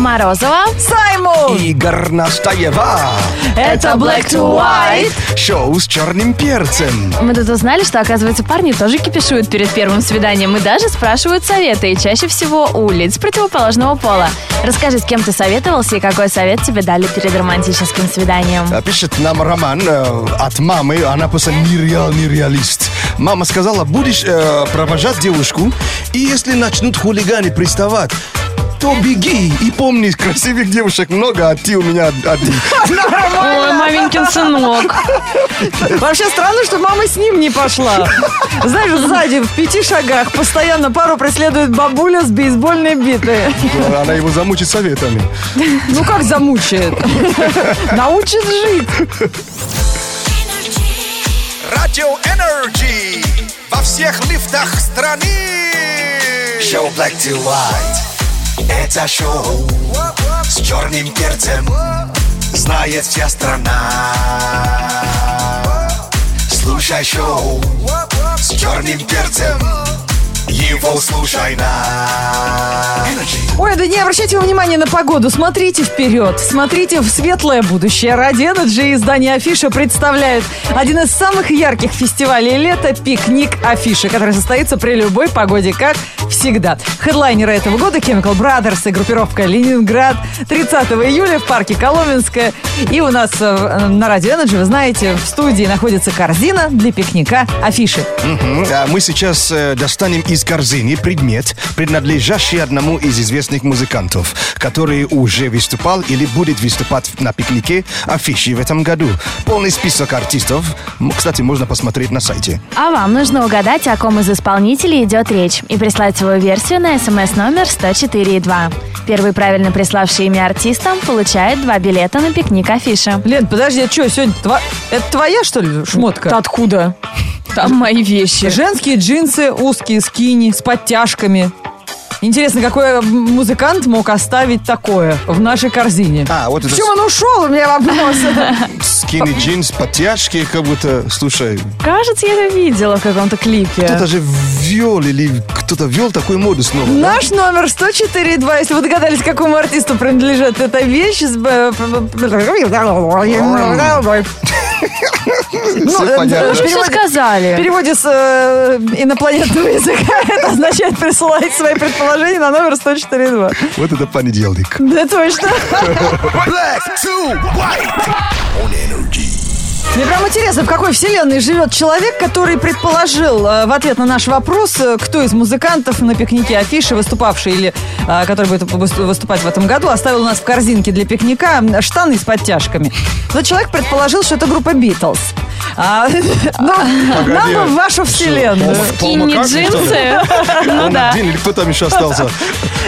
Морозова. Саймон! Игорь Настаева. Это Black to White. Шоу с черным перцем. Мы тут узнали, что, оказывается, парни тоже кипишуют перед первым свиданием и даже спрашивают советы, и чаще всего у лиц противоположного пола. Расскажи, с кем ты советовался и какой совет тебе дали перед романтическим свиданием? А, Пишет нам Роман э, от мамы, она просто нереальный реалист. Мама сказала, будешь э, провожать девушку, и если начнут хулиганы приставать, то беги и помни, красивых девушек много, а ты у меня один. Ой, маменькин сынок. Вообще странно, что мама с ним не пошла. Знаешь, сзади, в пяти шагах, постоянно пару преследует бабуля с бейсбольной битой. Она его замучит советами. Ну как замучает? Научит жить. Радио Energy во всех лифтах страны. Шоу Black to White. Это шоу с черным перцем. Знает вся страна. Слушай шоу с черным перцем. Его слушай на Energy. Ой, да не обращайте внимания на погоду. Смотрите вперед. Смотрите в светлое будущее. Радио Energy издание Афиша представляет один из самых ярких фестивалей лета «Пикник Афиши», который состоится при любой погоде, как всегда. Хедлайнеры этого года Chemical Brothers и группировка «Ленинград» 30 июля в парке Коломенское. И у нас э, на Радио Energy, вы знаете, в студии находится корзина для пикника Афиши. Мгм. А Мы сейчас э, достанем из корзины предмет, принадлежащий одному из известных музыкантов, который уже выступал или будет выступать на пикнике афиши в этом году. Полный список артистов, кстати, можно посмотреть на сайте. А вам нужно угадать, о ком из исполнителей идет речь, и прислать свою версию на смс-номер 104.2. Первый правильно приславший имя артиста получает два билета на пикник афиша. Лен, подожди, это что, сегодня тва- это твоя, что ли, шмотка? откуда? Там мои вещи. Женские джинсы, узкие скини с подтяжками. Интересно, какой музыкант мог оставить такое в нашей корзине? А, вот это В чем он ушел, у меня вопрос. скини джинс, подтяжки, как будто, слушай, Кажется, я это видела в каком-то клипе. кто-то же ввел или кто-то ввел такую моду снова. да? Наш номер 104.2, если вы догадались, какому артисту принадлежит эта вещь. Ну, Всё э, понятно. в Что переводе- сказали? В переводе с э, инопланетного языка это означает присылать свои предположения на номер 104.2. Вот это понедельник. Да точно. Black to White on Energy. Мне прям интересно, в какой вселенной живет человек, который предположил э, в ответ на наш вопрос, э, кто из музыкантов на пикнике афиши, выступавший или э, который будет выс- выступать в этом году, оставил у нас в корзинке для пикника штаны с подтяжками. Этот человек предположил, что это группа Битлз. А, ну, нам бы в вашу вселенную. Скинни джинсы? Ну да. или кто там еще остался?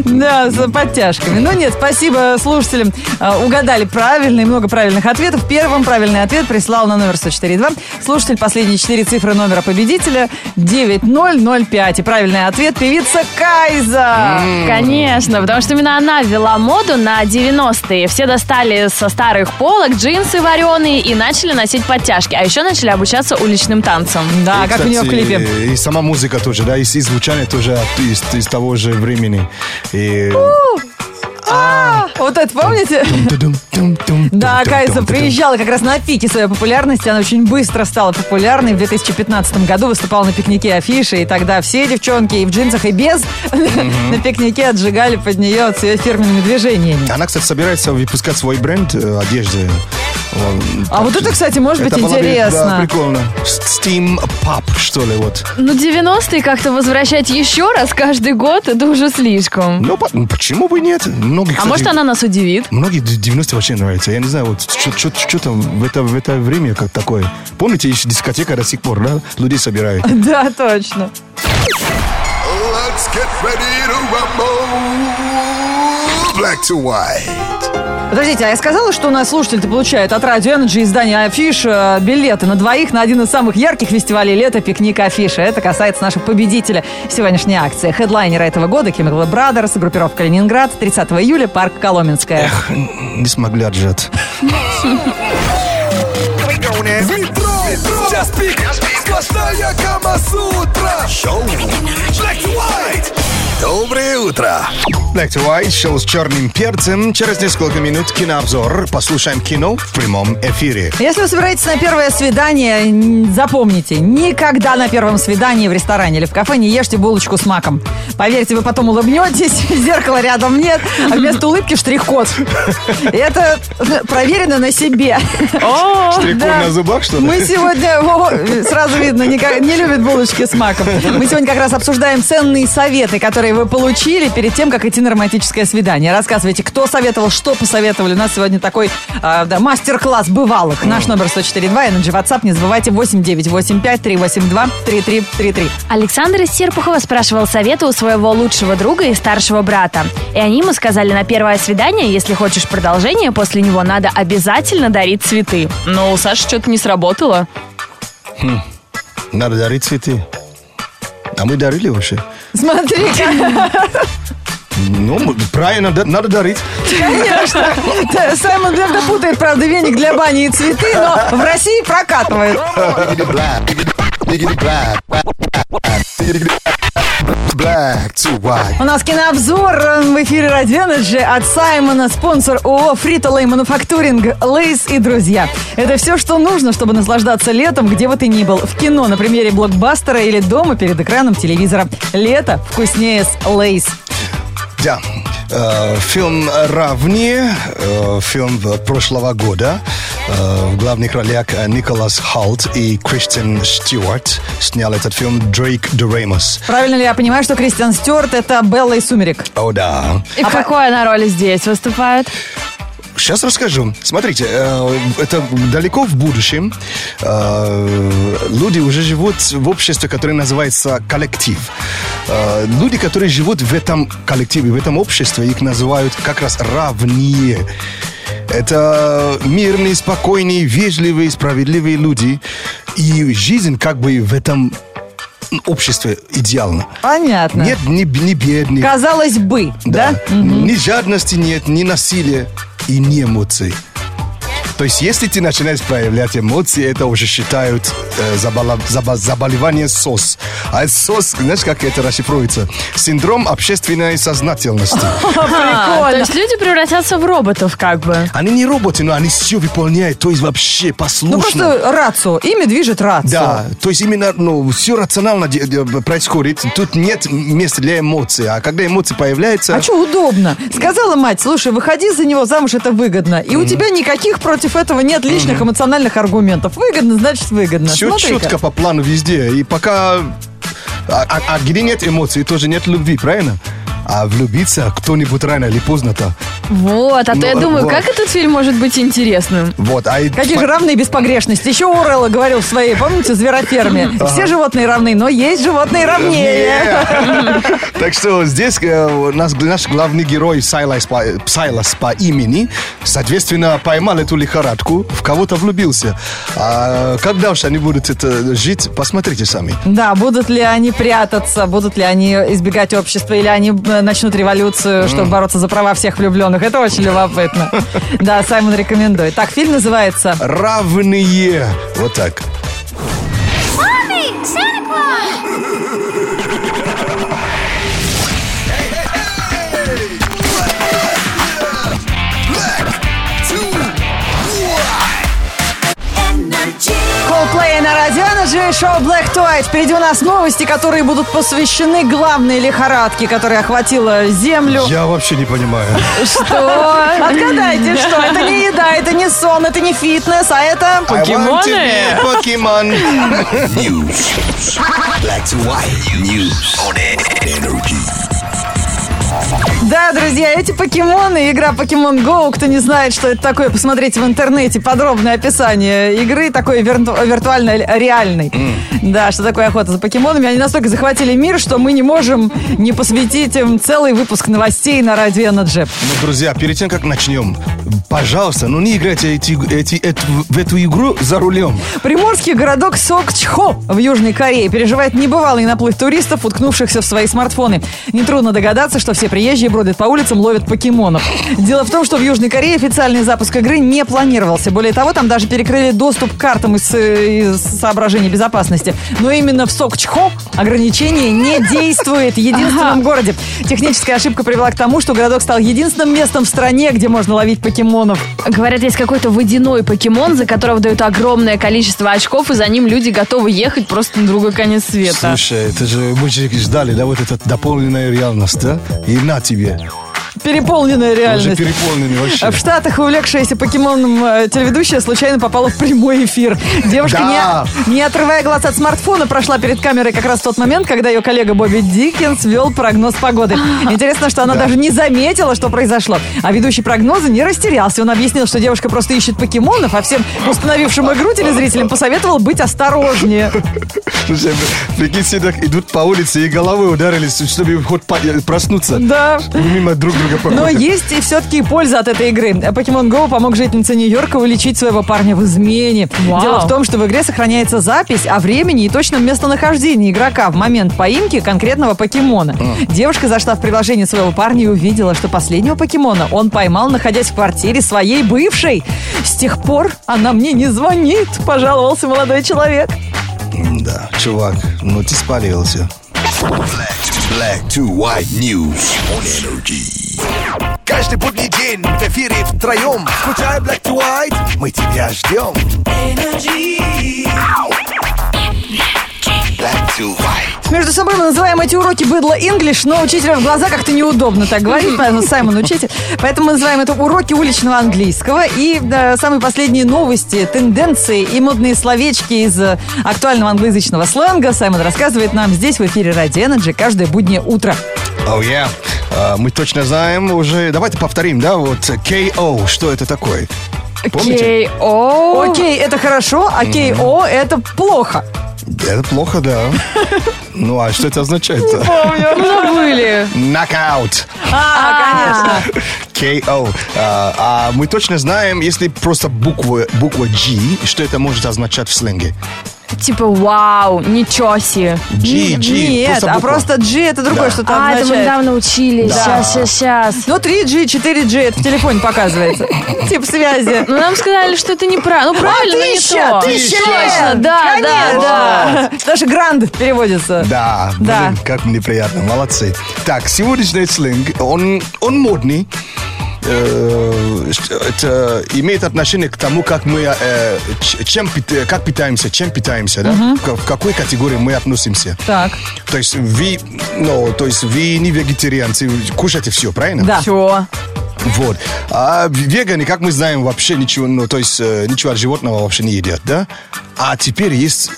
Да, с подтяжками. Ну нет, спасибо слушателям. А, Угадали правильно и много правильных ответов. Первым правильный ответ прислал на номер 104.2. Слушатель, последние четыре цифры номера победителя 9005. И правильный ответ певица Кайза. Конечно, потому что именно она ввела моду на 90-е. Все достали со старых полок джинсы вареные и начали носить подтяжки. А еще начали обучаться уличным танцам. Да, И, как у нее в кстати, клипе. И сама музыка тоже, да, и, и звучание тоже из, из того же времени. И... Вот это помните? Да, Кайза приезжала как раз на пике своей популярности. Она очень быстро стала популярной. В 2015 году выступала на пикнике афиши. И тогда все девчонки и в джинсах, и без на пикнике отжигали под нее с ее фирменными движениями. Она, кстати, собирается выпускать свой бренд э, одежды. Он, А вот это, кстати, может быть было бы, интересно. Да, прикольно. Steam Pop, что ли, вот. Ну, 90-е как-то возвращать еще раз каждый год, это уже слишком. Ну, по- ну, почему бы нет? Многие, А кстати, может, она нас удивит? Многие 90 вообще нравятся. Я не знаю, вот что там в это, в это время как такое. Помните, еще дискотека до сих пор, да? Людей собирают. Да, точно. Let's get ready to rumble. Black to White. Подождите, а я сказала, что у нас слушатель-то получает от Радио Energy издания Афиш э, билеты на двоих на один из самых ярких фестивалей лета пикник Афиша. Это касается нашего победителя сегодняшней акции. Хедлайнера этого года Chemical Brothers, группировка Ленинград, 30 июля, парк Коломенская. Не смогли отжать. Час пик, сплошная Камасутра. Шоу Black to White. Доброе утро. Black to White, шоу с черным перцем. Через несколько минут кинообзор. Послушаем кино в прямом эфире. Если вы собираетесь на первое свидание, запомните, никогда на первом свидании в ресторане или в кафе не ешьте булочку с маком. Поверьте, вы потом улыбнетесь, зеркала рядом нет, а вместо улыбки штрих-код. Это проверено на себе. Штрих-код на зубах, что ли? Мы сегодня, сразу видно, не любит булочки с маком. Мы сегодня как раз обсуждаем ценные советы, которые вы получили перед тем, как идти на романтическое свидание. Рассказывайте, кто советовал, что посоветовали. У нас сегодня такой а, да, мастер-класс бывалых. Наш номер 104.2, Energy WhatsApp. Не забывайте 8985-382-3333. Александр из Серпухова спрашивал совета у своего лучшего друга и старшего брата. И они ему сказали, на первое свидание, если хочешь продолжение, после него надо обязательно дарить цветы. Но у Саши что-то не сработало. Надо дарить цветы. А мы дарили вообще? Смотри, Ну, правильно, да- надо дарить. конечно. Саймон Левда путает, правда, веник для бани и цветы, но в России прокатывает. Black. To white. У нас кинообзор э, в эфире Радио Energy от Саймона, спонсор ООО Frito Lay Manufacturing, Lay's и друзья. Это все, что нужно, чтобы наслаждаться летом, где бы ты ни был. В кино, на премьере блокбастера или дома перед экраном телевизора. Лето вкуснее с Lay's. Да. Э, Фильм «Равные», э, фильм прошлого года. Э, В главных ролях э, Николас Холт и Кристен Стюарт снял этот фильм Дрейк Доремус. Правильно ли я понимаю, что Кристиан Стюарт это Белла и Сумерек? О, да. И в какой она роли здесь выступает? Сейчас расскажу. Смотрите, э, это далеко в будущем. Люди уже живут в обществе, которое называется коллектив. Люди, которые живут в этом коллективе, в этом обществе, их называют как раз равнее. Это мирные, спокойные, вежливые, справедливые люди. И жизнь как бы в этом обществе идеальна. Понятно. Нет ни, ни бедных, Казалось бы, да? ни жадности нет, ни насилия и ни эмоций. То есть, если ты начинаешь проявлять эмоции, это уже считают э, забала- заба- заболевание СОС. А СОС, знаешь, как это расшифруется? Синдром общественной сознательности. А, то есть люди превратятся в роботов как бы. Они не роботы, но они все выполняют, то есть вообще Ну послушно. просто рацио. Ими движет рацио. Да, то есть именно ну, все рационально происходит. Тут нет места для эмоций. А когда эмоции появляются... А что удобно? Сказала мать, слушай, выходи за него замуж, это выгодно. И у тебя никаких против этого нет лишних эмоциональных аргументов. Выгодно, значит выгодно. Все четко по плану везде. И пока... А, а- а где нет эмоций, тоже нет любви, правильно? А влюбиться кто-нибудь рано или поздно-то. Вот, а то я Ну, думаю, вот. как этот фильм может быть интересным? Вот, а и- Какие же равные без погрешности. Еще Орелла говорил в своей, помните, звероферме. Все животные равны, но есть животные равнее. Так что здесь э, наш, наш главный герой Сайлас по, Сайлас по имени, соответственно, поймал эту лихорадку, в кого-то влюбился. А как дальше они будут это жить, посмотрите сами. Да, будут ли они прятаться, будут ли они избегать общества, или они э, начнут революцию, чтобы бороться за права всех влюбленных. Это очень любопытно. Да, Саймон рекомендует. Так, фильм называется Равные. Вот так. Energy, шоу Black to White. Впереди у нас новости, которые будут посвящены главной лихорадке, которая охватила Землю. Я вообще не понимаю. Что? Отгадайте, что? Это не еда, это не сон, это не фитнес, а это... Покемоны? Покемон. News. Black to white. News on energy. Да, друзья, эти покемоны, игра Pokemon Go, кто не знает, что это такое, посмотрите в интернете подробное описание игры, такой вирту- виртуально-реальной. Да, что такое охота за покемонами. Они настолько захватили мир, что мы не можем не посвятить им целый выпуск новостей на радио Energy. Ну, друзья, перед тем, как начнем, пожалуйста, ну не играйте эти, эти, эту- в эту игру за рулем. Приморский городок Сокчхо в Южной Корее переживает небывалый наплыв туристов, уткнувшихся в свои смартфоны. Нетрудно догадаться, что все приезжие будут ходят по улицам, ловят покемонов. Дело в том, что в Южной Корее официальный запуск игры не планировался. Более того, там даже перекрыли доступ к картам из, э, из соображений безопасности. Но именно в Сокчхо ограничение не действует в единственном городе. Техническая ошибка привела к тому, что городок стал единственным местом в стране, где можно ловить покемонов. Говорят, есть какой-то водяной покемон, за которого дают огромное количество очков, и за ним люди готовы ехать просто на другой конец света. Слушай, это же мы же ждали, да, вот эта дополненная реальность, да? И на тебе. Переполненная Уже реальность. переполненный вообще. В Штатах увлекшаяся покемоном э, телеведущая случайно попала в прямой эфир. Девушка, Да. не, не отрывая глаз от смартфона, прошла перед камерой как раз в тот момент, когда ее коллега Бобби Диккенс вел прогноз погоды. Интересно, что она даже не заметила, что произошло. А ведущий прогноза не растерялся. Он объяснил, что девушка просто ищет покемонов, а всем установившим игру телезрителям посоветовал быть осторожнее. Слушай, прикинь, все так идут по улице и головой ударились, чтобы хоть проснуться. Да. Мимо друг друга Но есть и все-таки польза от этой игры. Pokemon Go помог жительнице Нью-Йорка уличить своего парня в измене. Вау. Дело в том, что в игре сохраняется запись о времени и точном местонахождении игрока в момент поимки конкретного покемона. Девушка зашла в приложение своего парня и увидела, что последнего покемона он поймал, находясь в квартире своей бывшей. С тех пор она мне не звонит, пожаловался молодой человек. Да, чувак, ну ты спалился. Black to white news on energy. Каждый будний день в эфире втроем. Включай Black to white, мы тебя ждем. Black to white. Между собой мы называем эти уроки быдло English, но учителю в глаза как-то неудобно так говорить, поэтому Саймон учитель. Поэтому мы называем это уроки уличного английского. И да, самые последние новости, тенденции и модные словечки из актуального англоязычного сленга Саймон рассказывает нам здесь в эфире Ради Energy каждое буднее утро. Oh, yeah. А, мы точно знаем уже. Давайте повторим, да, вот KO, что это такое? Помните? K.O. Окей, это хорошо, а KO это плохо. Это плохо, да. Ну, а что это означает? Забыли. Нокаут. А, конечно. KO. А, а мы точно знаем, если просто буква, буква G, что это может означать в сленге. Типа, вау, ничего себе. G, G. Нет, а просто G это другое Да. что-то А, это мы означает. недавно учили. Да. Сейчас, сейчас, сейчас. Ну, 3G, 4G, это в телефоне показывается. Тип связи. Ну, нам сказали, что это неправильно. Ну, правильно, но не то. тысяча Точно, да, да, да. Даже гранд переводится. Да, Да. блин, как мне приятно, молодцы. Так, сегодняшний сленг, он, он модный. Э, это имеет отношение к тому, как мы, э, чем, пит- как питаемся, чем питаемся, да? К- В какой категории мы относимся. Так, То есть вы, ну, то есть вы не вегетарианцы, кушаете все, правильно? Да. Все. Вот. А веганы, как мы знаем, вообще ничего, ну, то есть э, ничего от животного вообще не едят, да? А теперь есть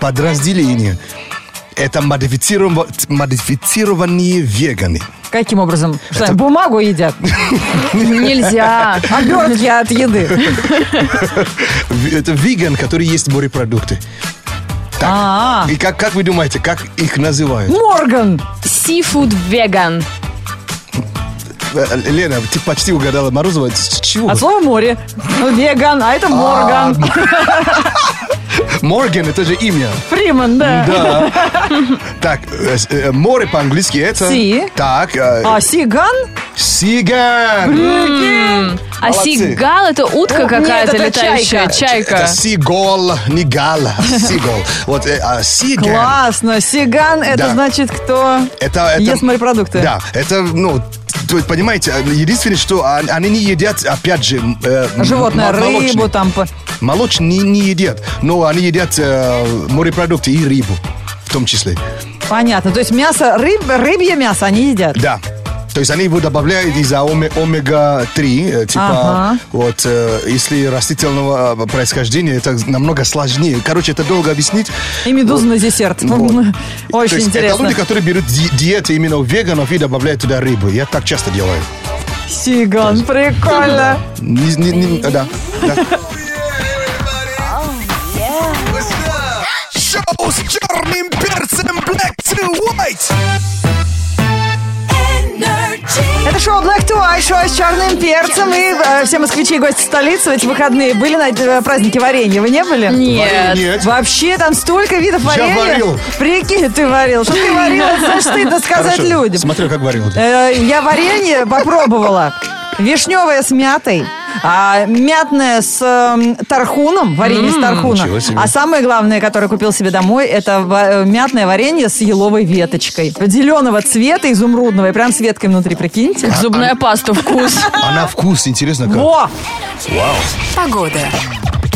подразделение. Это модифициров- модифицированные веганы. Каким образом? Что, они бумагу едят? Нельзя. Обертки от еды. Это веган, который ест морепродукты. Так, А. и как, как вы думаете, как их называют? Морган. Seafood vegan. Э, Лена, ты почти угадала Морозова. С чего? От слова море. Ну, веган, а это Морган. Морган, это же имя. Фриман, да. Да. Так, э, э, море по-английски это... Си. Так, э, А сиган? сиган. А сигал это утка какая-то летающая, чайка. чайка. Это сигол, не гал, а сигол. Вот, а сиган. Классно. Сиган это значит кто ест морепродукты. Да, это, ну, то есть, понимаете, единственное, что а- они не едят, опять же, э, Животное, молочные. рыбу там. по- Молочные не, не едят, но они едят э, морепродукты и рыбу в том числе. Понятно. То есть мясо, рыб, рыбье мясо они едят. Да. То есть они его добавляют из-за оме- омега-3, э, типа, Ага. вот, э, если растительного э, происхождения, это намного сложнее. Короче, это долго объяснить. И медузу на десерт. Вот. То Очень есть это интересно. люди, которые берут ди- диеты именно у веганов и добавляют туда рыбу. Я так часто делаю. Сиган, прикольно. Не- не- не- да, да. Шоу с черным перцем Black to white. Это шоу Black to White, шоу с черным перцем. И э, все москвичи и гости столицы в эти выходные были на э, празднике варенья. Вы не были? Нет. Нет. Вообще там столько видов Я варенья. варил. Прикинь, ты варил. Что ты варил? Это стыдно сказать Хорошо. людям. Смотрю, как варил. Э, Я варенье попробовала. Вишневое с мятой, а мятное с эм, тархуном, варенье с тархуном. А самое главное, которое купил себе домой, это ва- э, мятное варенье с еловой веточкой. Зеленого цвета, изумрудного, и прям с веткой внутри, прикиньте. Зубная паста вкус. А на вкус, интересно как. Во!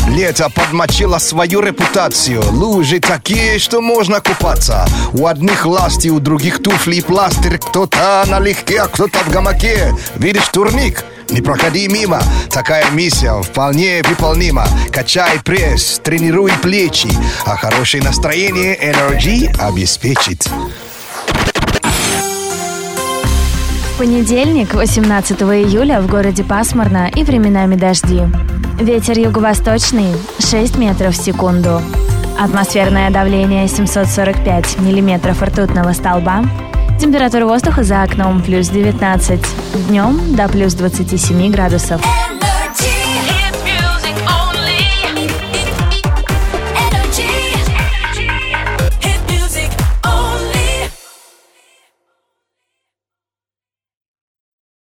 Лето подмочило свою репутацию. Лужи такие, что можно купаться. У одних ласти, у других туфли и пластырь. Кто-то налегке, а кто-то в гамаке. Видишь турник? Не проходи мимо. Такая миссия вполне выполнима. Качай пресс, тренируй плечи. А хорошее настроение Energy обеспечит. Понедельник, 18 июля, в городе пасмурно и временами дожди. Ветер юго-восточный 6 метров в секунду. Атмосферное давление 745 миллиметров ртутного столба. Температура воздуха за окном плюс 19. Днем до плюс 27 градусов.